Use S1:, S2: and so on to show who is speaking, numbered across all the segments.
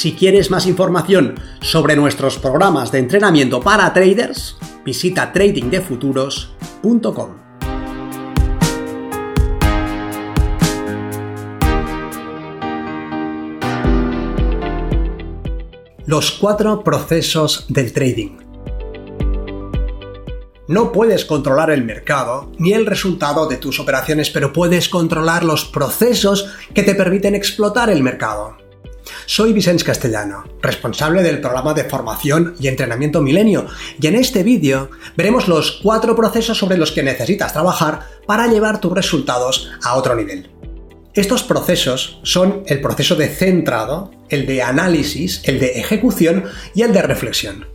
S1: Si quieres más información sobre nuestros programas de entrenamiento para traders, visita tradingdefuturos.com. Los cuatro procesos del trading. No puedes controlar el mercado ni el resultado de tus operaciones, pero puedes controlar los procesos que te permiten explotar el mercado. Soy Vicente Castellano, responsable del programa de formación y entrenamiento Milenio, y en este vídeo veremos los cuatro procesos sobre los que necesitas trabajar para llevar tus resultados a otro nivel. Estos procesos son el proceso de centrado, el de análisis, el de ejecución y el de reflexión.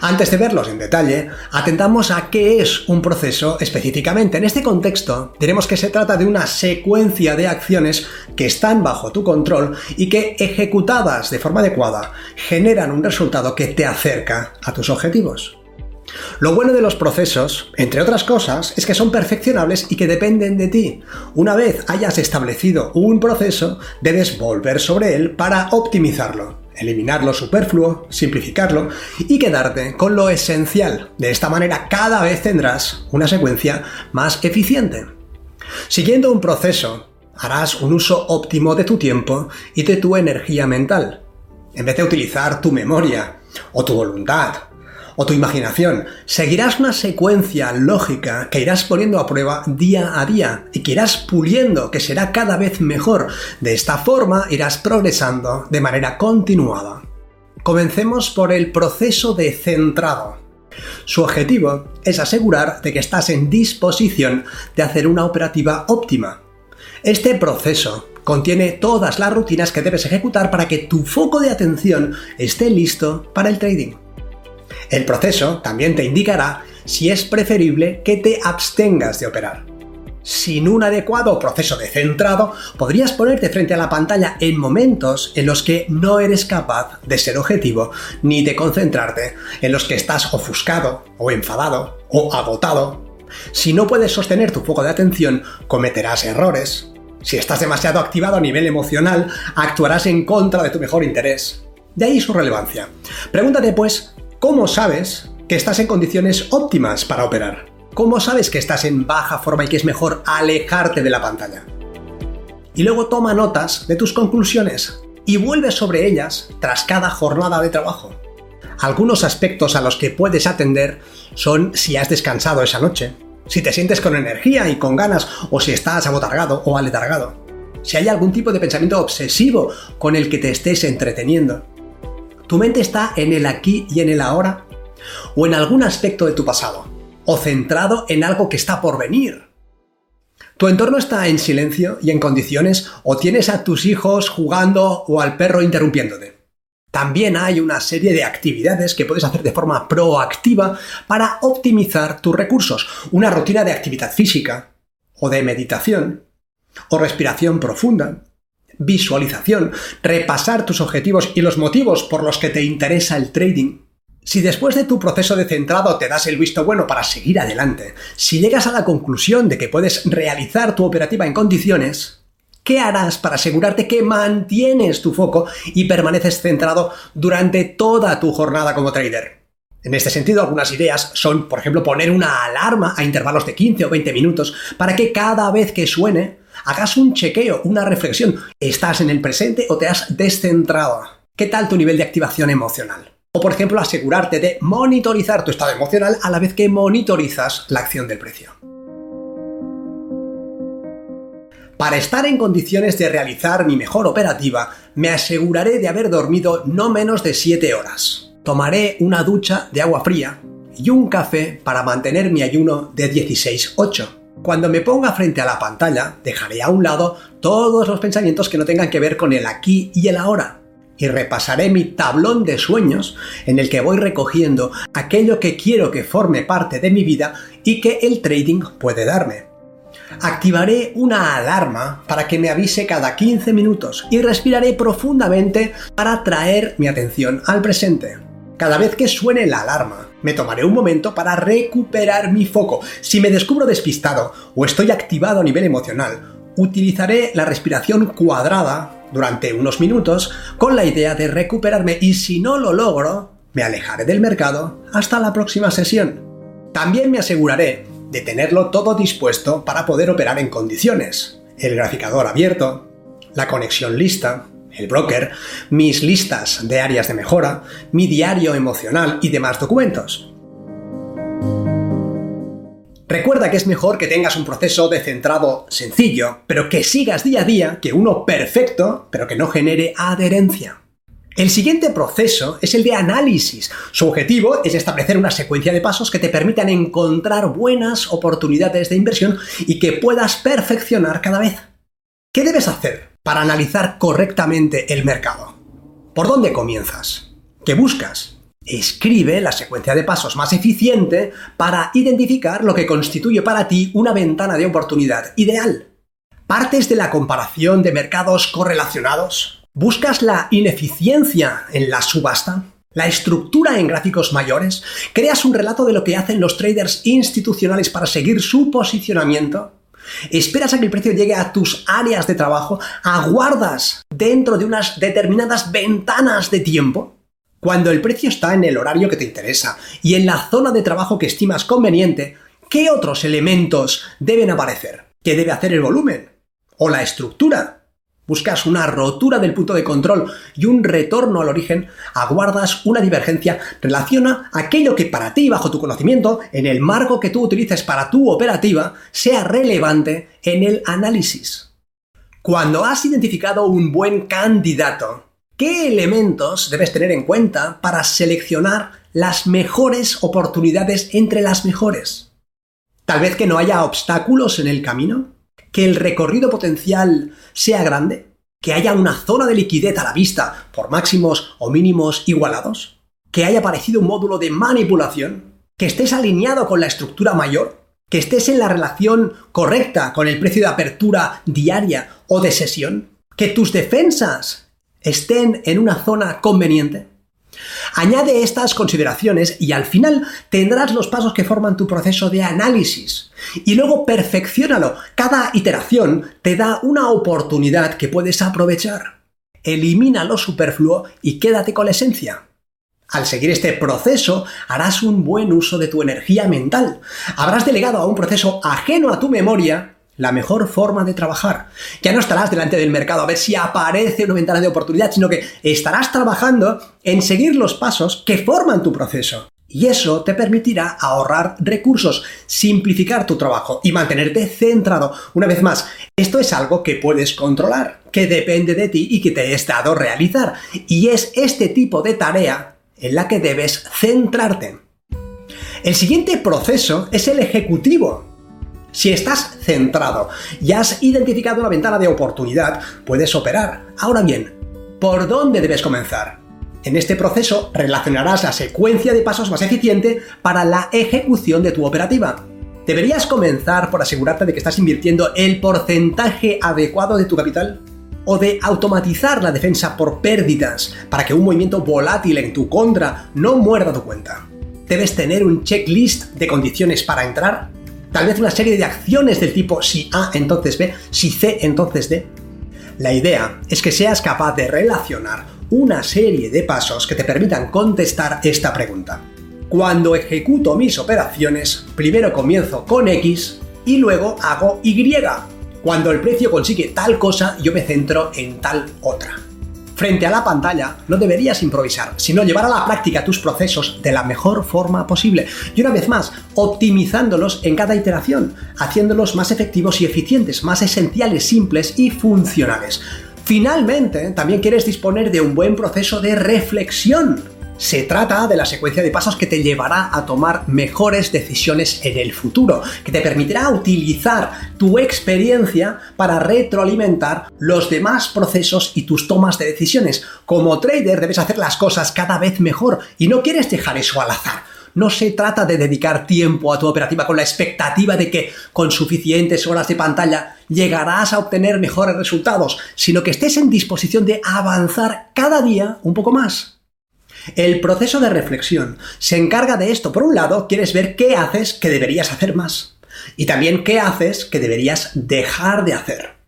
S1: Antes de verlos en detalle, atentamos a qué es un proceso específicamente. En este contexto, diremos que se trata de una secuencia de acciones que están bajo tu control y que, ejecutadas de forma adecuada, generan un resultado que te acerca a tus objetivos. Lo bueno de los procesos, entre otras cosas, es que son perfeccionables y que dependen de ti. Una vez hayas establecido un proceso, debes volver sobre él para optimizarlo eliminar lo superfluo, simplificarlo y quedarte con lo esencial. De esta manera cada vez tendrás una secuencia más eficiente. Siguiendo un proceso, harás un uso óptimo de tu tiempo y de tu energía mental. En vez de utilizar tu memoria o tu voluntad o tu imaginación. Seguirás una secuencia lógica que irás poniendo a prueba día a día y que irás puliendo, que será cada vez mejor. De esta forma irás progresando de manera continuada. Comencemos por el proceso de centrado. Su objetivo es asegurar de que estás en disposición de hacer una operativa óptima. Este proceso contiene todas las rutinas que debes ejecutar para que tu foco de atención esté listo para el trading. El proceso también te indicará si es preferible que te abstengas de operar. Sin un adecuado proceso de centrado, podrías ponerte frente a la pantalla en momentos en los que no eres capaz de ser objetivo ni de concentrarte, en los que estás ofuscado o enfadado o agotado. Si no puedes sostener tu foco de atención, cometerás errores. Si estás demasiado activado a nivel emocional, actuarás en contra de tu mejor interés. De ahí su relevancia. Pregúntate pues, ¿Cómo sabes que estás en condiciones óptimas para operar? ¿Cómo sabes que estás en baja forma y que es mejor alejarte de la pantalla? Y luego toma notas de tus conclusiones y vuelve sobre ellas tras cada jornada de trabajo. Algunos aspectos a los que puedes atender son si has descansado esa noche, si te sientes con energía y con ganas o si estás abotargado o aletargado, si hay algún tipo de pensamiento obsesivo con el que te estés entreteniendo, ¿Tu mente está en el aquí y en el ahora? ¿O en algún aspecto de tu pasado? ¿O centrado en algo que está por venir? ¿Tu entorno está en silencio y en condiciones o tienes a tus hijos jugando o al perro interrumpiéndote? También hay una serie de actividades que puedes hacer de forma proactiva para optimizar tus recursos. Una rutina de actividad física o de meditación o respiración profunda visualización, repasar tus objetivos y los motivos por los que te interesa el trading. Si después de tu proceso de centrado te das el visto bueno para seguir adelante, si llegas a la conclusión de que puedes realizar tu operativa en condiciones, ¿qué harás para asegurarte que mantienes tu foco y permaneces centrado durante toda tu jornada como trader? En este sentido, algunas ideas son, por ejemplo, poner una alarma a intervalos de 15 o 20 minutos para que cada vez que suene hagas un chequeo, una reflexión. ¿Estás en el presente o te has descentrado? ¿Qué tal tu nivel de activación emocional? O por ejemplo, asegurarte de monitorizar tu estado emocional a la vez que monitorizas la acción del precio. Para estar en condiciones de realizar mi mejor operativa, me aseguraré de haber dormido no menos de 7 horas. Tomaré una ducha de agua fría y un café para mantener mi ayuno de 16-8. Cuando me ponga frente a la pantalla, dejaré a un lado todos los pensamientos que no tengan que ver con el aquí y el ahora. y repasaré mi tablón de sueños en el que voy recogiendo aquello que quiero que forme parte de mi vida y que el trading puede darme. Activaré una alarma para que me avise cada 15 minutos y respiraré profundamente para traer mi atención al presente. Cada vez que suene la alarma, me tomaré un momento para recuperar mi foco. Si me descubro despistado o estoy activado a nivel emocional, utilizaré la respiración cuadrada durante unos minutos con la idea de recuperarme y si no lo logro, me alejaré del mercado hasta la próxima sesión. También me aseguraré de tenerlo todo dispuesto para poder operar en condiciones. El graficador abierto, la conexión lista, el broker, mis listas de áreas de mejora, mi diario emocional y demás documentos. Recuerda que es mejor que tengas un proceso de centrado sencillo, pero que sigas día a día, que uno perfecto, pero que no genere adherencia. El siguiente proceso es el de análisis. Su objetivo es establecer una secuencia de pasos que te permitan encontrar buenas oportunidades de inversión y que puedas perfeccionar cada vez. ¿Qué debes hacer para analizar correctamente el mercado? ¿Por dónde comienzas? ¿Qué buscas? Escribe la secuencia de pasos más eficiente para identificar lo que constituye para ti una ventana de oportunidad ideal. ¿Partes de la comparación de mercados correlacionados? ¿Buscas la ineficiencia en la subasta? ¿La estructura en gráficos mayores? ¿Creas un relato de lo que hacen los traders institucionales para seguir su posicionamiento? ¿Esperas a que el precio llegue a tus áreas de trabajo? ¿Aguardas dentro de unas determinadas ventanas de tiempo? Cuando el precio está en el horario que te interesa y en la zona de trabajo que estimas conveniente, ¿qué otros elementos deben aparecer? ¿Qué debe hacer el volumen? ¿O la estructura? Buscas una rotura del punto de control y un retorno al origen, aguardas una divergencia, relaciona aquello que para ti, bajo tu conocimiento, en el marco que tú utilices para tu operativa, sea relevante en el análisis. Cuando has identificado un buen candidato, ¿Qué elementos debes tener en cuenta para seleccionar las mejores oportunidades entre las mejores? Tal vez que no haya obstáculos en el camino, que el recorrido potencial sea grande, que haya una zona de liquidez a la vista por máximos o mínimos igualados, que haya aparecido un módulo de manipulación, que estés alineado con la estructura mayor, que estés en la relación correcta con el precio de apertura diaria o de sesión, que tus defensas estén en una zona conveniente. Añade estas consideraciones y al final tendrás los pasos que forman tu proceso de análisis. Y luego perfeccionalo. Cada iteración te da una oportunidad que puedes aprovechar. Elimina lo superfluo y quédate con la esencia. Al seguir este proceso, harás un buen uso de tu energía mental. Habrás delegado a un proceso ajeno a tu memoria la mejor forma de trabajar. Ya no estarás delante del mercado a ver si aparece una ventana de oportunidad, sino que estarás trabajando en seguir los pasos que forman tu proceso. Y eso te permitirá ahorrar recursos, simplificar tu trabajo y mantenerte centrado. Una vez más, esto es algo que puedes controlar, que depende de ti y que te he dado realizar. Y es este tipo de tarea en la que debes centrarte. El siguiente proceso es el ejecutivo, si estás centrado y has identificado una ventana de oportunidad, puedes operar. Ahora bien, ¿por dónde debes comenzar? En este proceso relacionarás la secuencia de pasos más eficiente para la ejecución de tu operativa. ¿Deberías comenzar por asegurarte de que estás invirtiendo el porcentaje adecuado de tu capital? ¿O de automatizar la defensa por pérdidas para que un movimiento volátil en tu contra no muerda tu cuenta? ¿Debes tener un checklist de condiciones para entrar? Tal vez una serie de acciones del tipo si A entonces B, si C entonces D. La idea es que seas capaz de relacionar una serie de pasos que te permitan contestar esta pregunta. Cuando ejecuto mis operaciones, primero comienzo con X y luego hago Y. Cuando el precio consigue tal cosa, yo me centro en tal otra. Frente a la pantalla no deberías improvisar, sino llevar a la práctica tus procesos de la mejor forma posible y una vez más, optimizándolos en cada iteración, haciéndolos más efectivos y eficientes, más esenciales, simples y funcionales. Finalmente, también quieres disponer de un buen proceso de reflexión Se trata de la secuencia de pasos que te llevará a tomar mejores decisiones en el futuro, que te permitirá utilizar tu experiencia para retroalimentar los demás procesos y tus tomas de decisiones. Como trader debes hacer las cosas cada vez mejor y no quieres dejar eso al azar. No se trata de dedicar tiempo a tu operativa con la expectativa de que con suficientes horas de pantalla llegarás a obtener mejores resultados, sino que estés en disposición de avanzar cada día un poco más. El proceso de reflexión se encarga de esto. Por un lado, quieres ver qué haces que deberías hacer más y también qué haces que deberías dejar de hacer.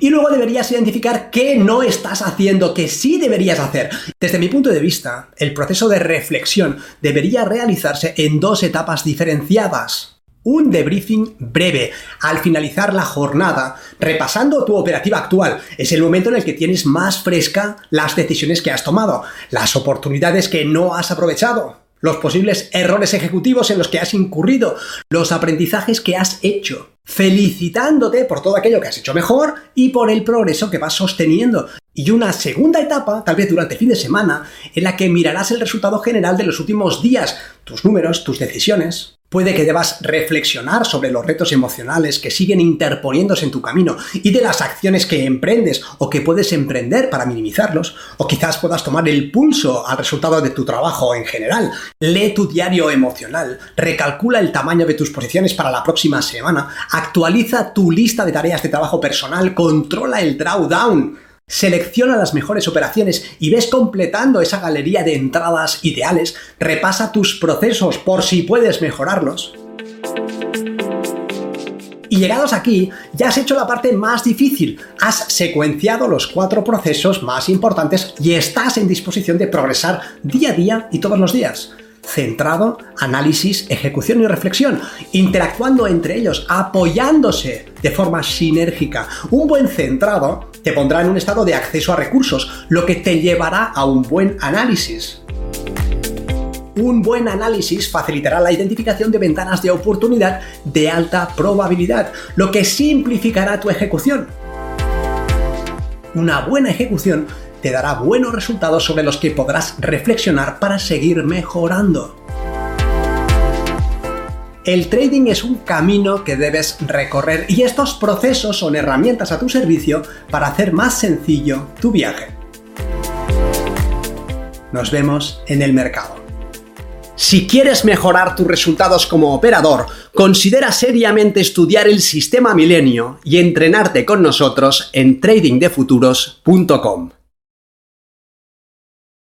S1: Y luego deberías identificar qué no estás haciendo, que sí deberías hacer. Desde mi punto de vista, el proceso de reflexión debería realizarse en dos etapas diferenciadas un debriefing breve al finalizar la jornada, repasando tu operativa actual. Es el momento en el que tienes más fresca las decisiones que has tomado, las oportunidades que no has aprovechado, los posibles errores ejecutivos en los que has incurrido, los aprendizajes que has hecho, felicitándote por todo aquello que has hecho mejor y por el progreso que vas sosteniendo. Y una segunda etapa, tal vez durante el fin de semana, en la que mirarás el resultado general de los últimos días, tus números, tus decisiones, Puede que debas reflexionar sobre los retos emocionales que siguen interponiéndose en tu camino y de las acciones que emprendes o que puedes emprender para minimizarlos, o quizás puedas tomar el pulso al resultado de tu trabajo en general. Lee tu diario emocional, recalcula el tamaño de tus posiciones para la próxima semana, actualiza tu lista de tareas de trabajo personal, controla el drawdown Selecciona las mejores operaciones y ves completando esa galería de entradas ideales, repasa tus procesos por si puedes mejorarlos. Y llegados aquí, ya has hecho la parte más difícil, has secuenciado los cuatro procesos más importantes y estás en disposición de progresar día a día y todos los días centrado, análisis, ejecución y reflexión, interactuando entre ellos, apoyándose de forma sinérgica. Un buen centrado te pondrá en un estado de acceso a recursos, lo que te llevará a un buen análisis. Un buen análisis facilitará la identificación de ventanas de oportunidad de alta probabilidad, lo que simplificará tu ejecución. Una buena ejecución te dará buenos resultados sobre los que podrás reflexionar para seguir mejorando. El trading es un camino que debes recorrer y estos procesos son herramientas a tu servicio para hacer más sencillo tu viaje. Nos vemos en el mercado. Si quieres mejorar tus resultados como operador, considera seriamente estudiar el sistema milenio y entrenarte con nosotros en tradingdefuturos.com.